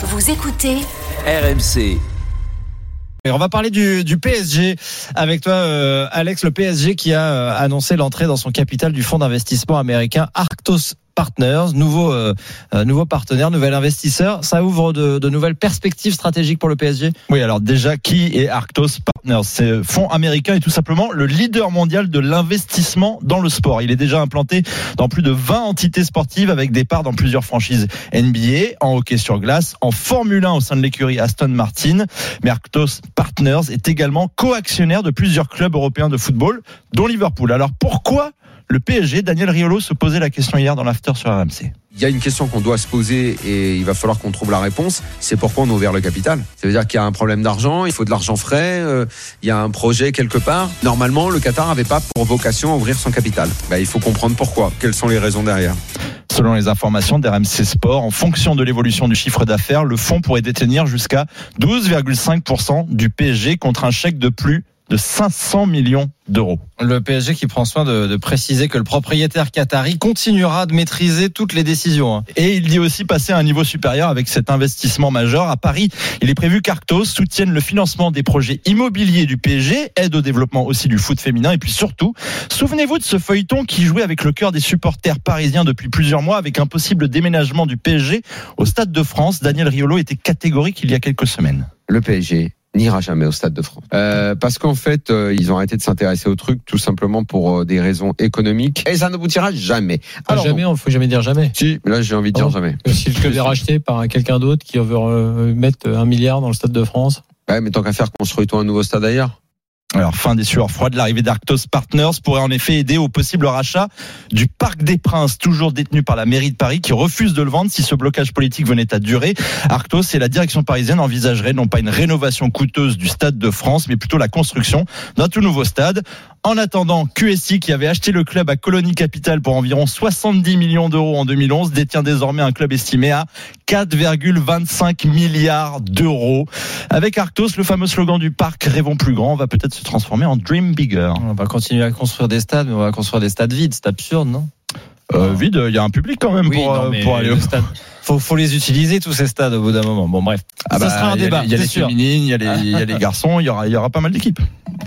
Vous écoutez RMC. Et on va parler du, du PSG avec toi, euh, Alex, le PSG qui a euh, annoncé l'entrée dans son capital du fonds d'investissement américain Arctos Partners, nouveau, euh, euh, nouveau partenaire, nouvel investisseur. Ça ouvre de, nouvelles perspectives stratégiques pour le PSG Oui, alors déjà, qui est Arctos Partners C'est fonds américain et tout simplement le leader mondial de l'investissement dans le sport. Il est déjà implanté dans plus de 20 entités sportives avec des parts dans plusieurs franchises NBA, en hockey sur glace, en Formule 1 au sein de l'écurie Aston Martin. Mais Arctos Partners est également co-actionnaire de plusieurs clubs européens de football, dont Liverpool. Alors pourquoi le PSG, Daniel Riolo se posait la question hier dans l'after sur RMC. Il y a une question qu'on doit se poser et il va falloir qu'on trouve la réponse. C'est pourquoi on a ouvert le capital. Ça veut dire qu'il y a un problème d'argent, il faut de l'argent frais, euh, il y a un projet quelque part. Normalement, le Qatar n'avait pas pour vocation à ouvrir son capital. Bah, il faut comprendre pourquoi. Quelles sont les raisons derrière? Selon les informations d'RMC Sport, en fonction de l'évolution du chiffre d'affaires, le fonds pourrait détenir jusqu'à 12,5% du PSG contre un chèque de plus de 500 millions d'euros. Le PSG qui prend soin de, de, préciser que le propriétaire qatari continuera de maîtriser toutes les décisions. Hein. Et il dit aussi passer à un niveau supérieur avec cet investissement majeur. À Paris, il est prévu qu'Arctos soutienne le financement des projets immobiliers du PSG, aide au développement aussi du foot féminin. Et puis surtout, souvenez-vous de ce feuilleton qui jouait avec le cœur des supporters parisiens depuis plusieurs mois avec un possible déménagement du PSG au Stade de France. Daniel Riolo était catégorique il y a quelques semaines. Le PSG n'ira jamais au Stade de France. Euh, parce qu'en fait, euh, ils ont arrêté de s'intéresser au truc tout simplement pour euh, des raisons économiques. Et ça n'aboutira jamais. Alors, jamais, il faut jamais dire jamais. Si, là j'ai envie de dire Oh. jamais. Si le club est racheté par quelqu'un d'autre qui veut mettre un milliard dans le Stade de France. Ouais, mais tant qu'à faire, construis-toi un nouveau stade ailleurs. Alors, fin des sueurs froides, l'arrivée d'Arctos Partners pourrait en effet aider au possible rachat du Parc des Princes, toujours détenu par la mairie de Paris, qui refuse de le vendre si ce blocage politique venait à durer. Arctos et la direction parisienne envisageraient non pas une rénovation coûteuse du Stade de France, mais plutôt la construction d'un tout nouveau stade. En attendant, QSI, qui avait acheté le club à Colonie Capital pour environ 70 millions d'euros en 2011, détient désormais un club estimé à 4,25 milliards d'euros. Avec Arctos, le fameux slogan du parc Rêvons plus grand va peut-être se transformer en Dream Bigger. On va continuer à construire des stades, mais on va construire des stades vides. C'est absurde, non? Euh, Vide, il y a un public quand même oui, pour, non, pour aller au stade. Faut, faut les utiliser tous ces stades au bout d'un moment. Bon bref, ah ça bah, sera un débat. Il y a les, féminines, il y a les, il y a les garçons, il y aura, il y aura pas mal d'équipes.